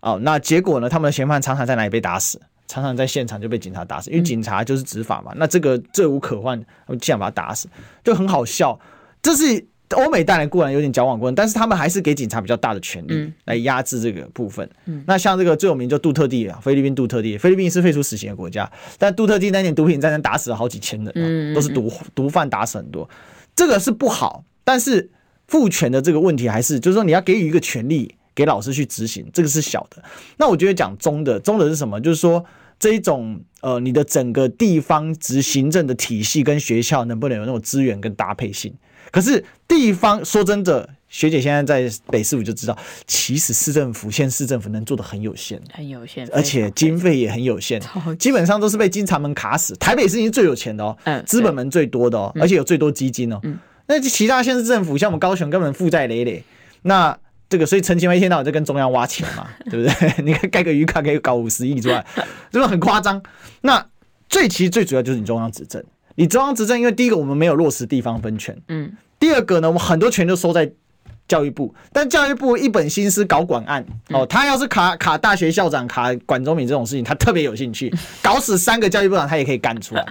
哦，那结果呢，他们的嫌犯常常在哪里被打死？常常在现场就被警察打死，因为警察就是执法嘛。嗯、那这个罪无可逭，竟然把他打死，就很好笑。这是欧美当然固然有点矫枉过正，但是他们还是给警察比较大的权利来压制这个部分。嗯、那像这个最有名就杜特地啊，菲律宾杜特地，菲律宾是废除死刑的国家，但杜特地那年毒品战争打死了好几千人，嗯、都是毒毒贩打死很多，这个是不好。但是赋权的这个问题还是就是说你要给予一个权利。给老师去执行，这个是小的。那我觉得讲中的，中的是什么？就是说这一种呃，你的整个地方执行政的体系跟学校能不能有那种资源跟搭配性？可是地方说真的，学姐现在在北市府就知道，其实市政府、县市政府能做的很有限，很有限，而且经费也很有限，基本上都是被经常门卡死。台北市已经最有钱的哦，资本门最多的哦，而且有最多基金哦。那其他县市政府，像我们高雄，根本负债累累。那这个，所以陈其迈一天到晚在跟中央挖钱嘛，(laughs) 对不对？(laughs) 你看盖个鱼卡可以搞五十亿出来，(laughs) 这个很夸张。那最其实最主要就是你中央执政，你中央执政，因为第一个我们没有落实地方分权，嗯，第二个呢，我们很多权就收在教育部，但教育部一本心思搞管案，哦，他要是卡卡大学校长、卡管中敏这种事情，他特别有兴趣，搞死三个教育部长他也可以干出来。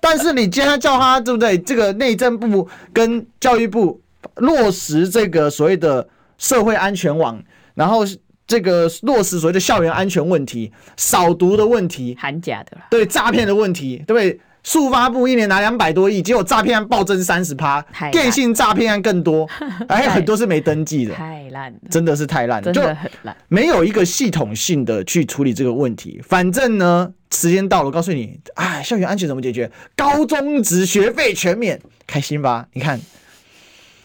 但是你今天叫他对不对？这个内政部跟教育部落实这个所谓的。社会安全网，然后这个落实所谓的校园安全问题、扫毒的问题、含假的对诈骗的问题，对不对？速发部一年拿两百多亿，结果诈骗案暴增三十趴，电信诈骗案更多，(laughs) 还有很多是没登记的，太烂了，真的是太烂了，真的很烂，没有一个系统性的去处理这个问题。反正呢，时间到了，我告诉你，哎，校园安全怎么解决？高中职学费全免，开心吧？你看，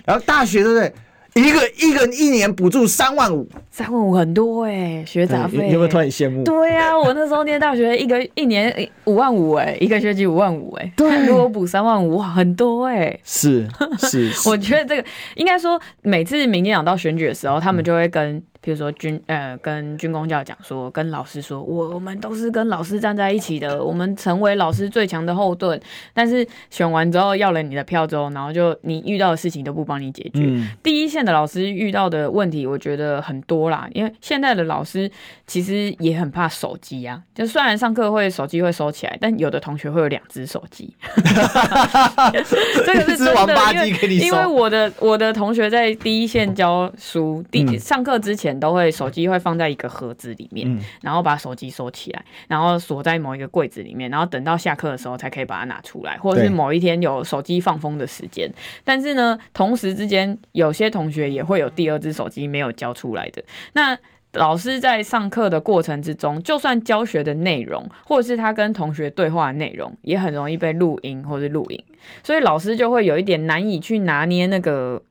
然后大学对不对？一个一个一年补助三万五，三万五很多哎、欸，学杂费、欸。有没有突然羡慕？对呀、啊，我那时候念大学，一个一年五万五哎、欸，一个学期五万五哎、欸，对，如果补三万五，很多哎、是，是 (laughs) 我觉得这个应该说，每次民进党到选举的时候，他们就会跟。嗯比如说军呃跟军工教讲说，跟老师说，我我们都是跟老师站在一起的，我们成为老师最强的后盾。但是选完之后要了你的票之后，然后就你遇到的事情都不帮你解决。嗯、第一线的老师遇到的问题，我觉得很多啦，因为现在的老师其实也很怕手机啊。就虽然上课会手机会收起来，但有的同学会有两只手机。(laughs) 这个是真的，因为因为我的我的同学在第一线教书，第、嗯、上课之前。都会手机会放在一个盒子里面，嗯、然后把手机收起来，然后锁在某一个柜子里面，然后等到下课的时候才可以把它拿出来，或者是某一天有手机放风的时间。但是呢，同时之间有些同学也会有第二只手机没有交出来的。那老师在上课的过程之中，就算教学的内容，或者是他跟同学对话的内容，也很容易被录音或者录影，所以老师就会有一点难以去拿捏那个。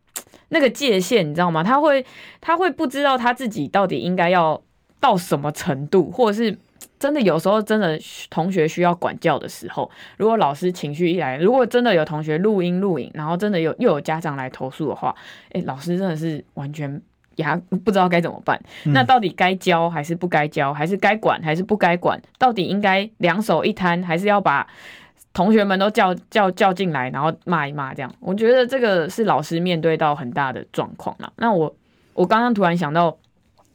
那个界限，你知道吗？他会，他会不知道他自己到底应该要到什么程度，或者是真的有时候真的同学需要管教的时候，如果老师情绪一来，如果真的有同学录音录影，然后真的有又有家长来投诉的话，诶，老师真的是完全牙不知道该怎么办。嗯、那到底该教还是不该教，还是该管还是不该管？到底应该两手一摊，还是要把？同学们都叫叫叫进来，然后骂一骂，这样，我觉得这个是老师面对到很大的状况了。那我我刚刚突然想到，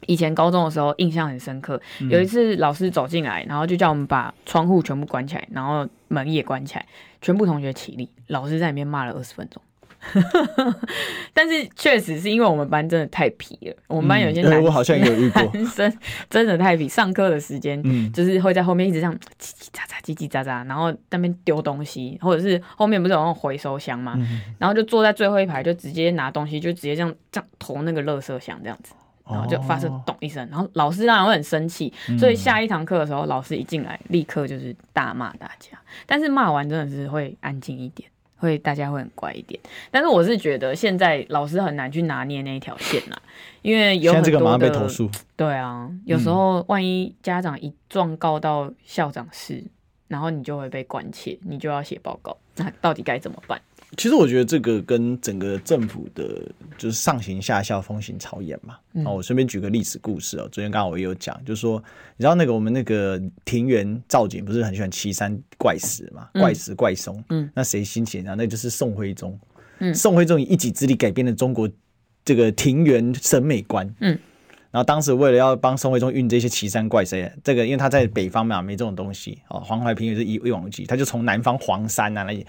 以前高中的时候印象很深刻，嗯、有一次老师走进来，然后就叫我们把窗户全部关起来，然后门也关起来，全部同学起立，老师在里面骂了二十分钟。(laughs) 但是确实是因为我们班真的太皮了，我们班有些男我好像有遇过。(laughs) 男生真的太皮，上课的时间就是会在后面一直这样叽叽喳喳、叽叽喳喳，然后在那边丢东西，或者是后面不是有那种回收箱吗？嗯、然后就坐在最后一排，就直接拿东西，就直接这样这样投那个垃圾箱这样子，然后就发生咚一声，然后老师当然会很生气，所以下一堂课的时候，老师一进来立刻就是大骂大家，但是骂完真的是会安静一点。会大家会很乖一点，但是我是觉得现在老师很难去拿捏那一条线啦，因为有很多的，现在这个马上被投诉。对啊，有时候万一家长一状告到校长室，嗯、然后你就会被关切，你就要写报告，那到底该怎么办？其实我觉得这个跟整个政府的，就是上行下效、风行草偃嘛。嗯、哦，我顺便举个历史故事哦。昨天刚好我也有讲，就是说，你知道那个我们那个庭园造景不是很喜欢奇山怪石嘛？怪石怪松。嗯。那谁兴起呢？那就是宋徽宗。嗯。宋徽宗以一己之力改变了中国这个庭园审美观。嗯。然后当时为了要帮宋徽宗运这些奇山怪石，这个因为他在北方嘛，没这种东西。哦，黄淮平原是一一望无际，他就从南方黄山啊那些。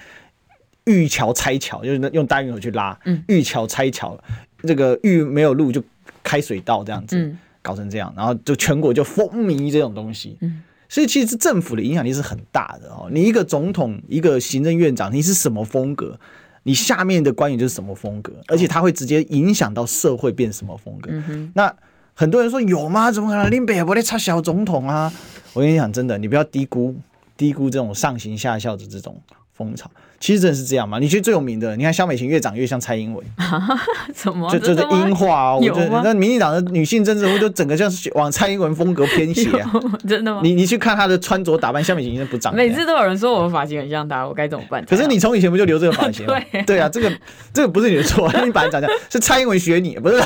遇桥拆桥，就是用大运河去拉。遇桥拆桥，这个遇没有路就开水道，这样子、嗯、搞成这样，然后就全国就风靡这种东西。嗯、所以其实政府的影响力是很大的哦。你一个总统，一个行政院长，你是什么风格，你下面的官员就是什么风格，而且他会直接影响到社会变什么风格。嗯、哼那很多人说有吗？怎么可能？林北也不得插小总统啊！我跟你讲，真的，你不要低估低估这种上行下效的这种风潮。其实真的是这样吗？你觉得最有名的，你看萧美琴越长越像蔡英文，(laughs) 怎么？就就是英化哦。我觉得那民进党的女性政治人物就整个像是往蔡英文风格偏斜啊。(laughs) 真的吗？你你去看她的穿着打扮，萧美琴已经不长。每次都有人说我的发型很像她，我该怎么办？可是你从以前不就留这个发型吗？(laughs) 对对啊，这个这个不是你的错，你本来长这样，是蔡英文学你，不是？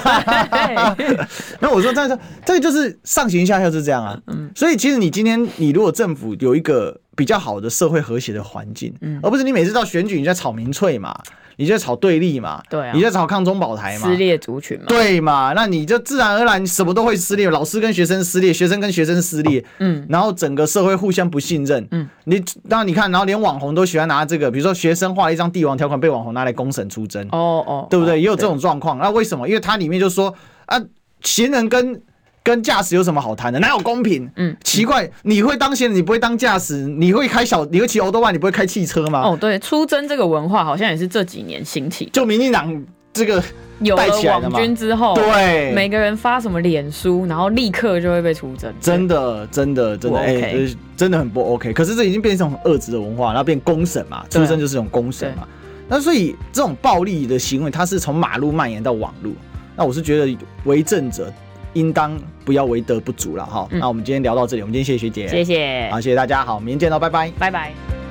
那我说，但是这个就是上行下效是这样啊。嗯。所以其实你今天你如果政府有一个。比较好的社会和谐的环境，嗯，而不是你每次到选举你在炒民粹嘛，你在炒对立嘛，对啊，你在炒抗中保台嘛，撕裂族群嘛，对嘛，那你就自然而然什么都会撕裂，老师跟学生撕裂，学生跟学生撕裂，嗯，然后整个社会互相不信任，嗯，你当然你看，然后连网红都喜欢拿这个，比如说学生画了一张帝王条款被网红拿来公审出征，哦哦，对不对？也有这种状况，那为什么？因为它里面就说啊，行人跟跟驾驶有什么好谈的？哪有公平？嗯，奇怪，你会当行人，你不会当驾驶，你会开小，你会骑欧多万，你不会开汽车吗？哦，对，出征这个文化好像也是这几年兴起，就民进党这个有了网军之后，对，每个人发什么脸书，然后立刻就会被出征，真的，真的，真的，哎 OK、欸，真的很不 OK。可是这已经变成一种恶质的文化，然后变公审嘛，出征就是一种公审嘛。那所以这种暴力的行为，它是从马路蔓延到网路。那我是觉得为政者。应当不要为德不足了哈。嗯、那我们今天聊到这里，我们今天谢谢学姐，谢谢，好，谢谢大家，好，明天见喽，拜拜，拜拜。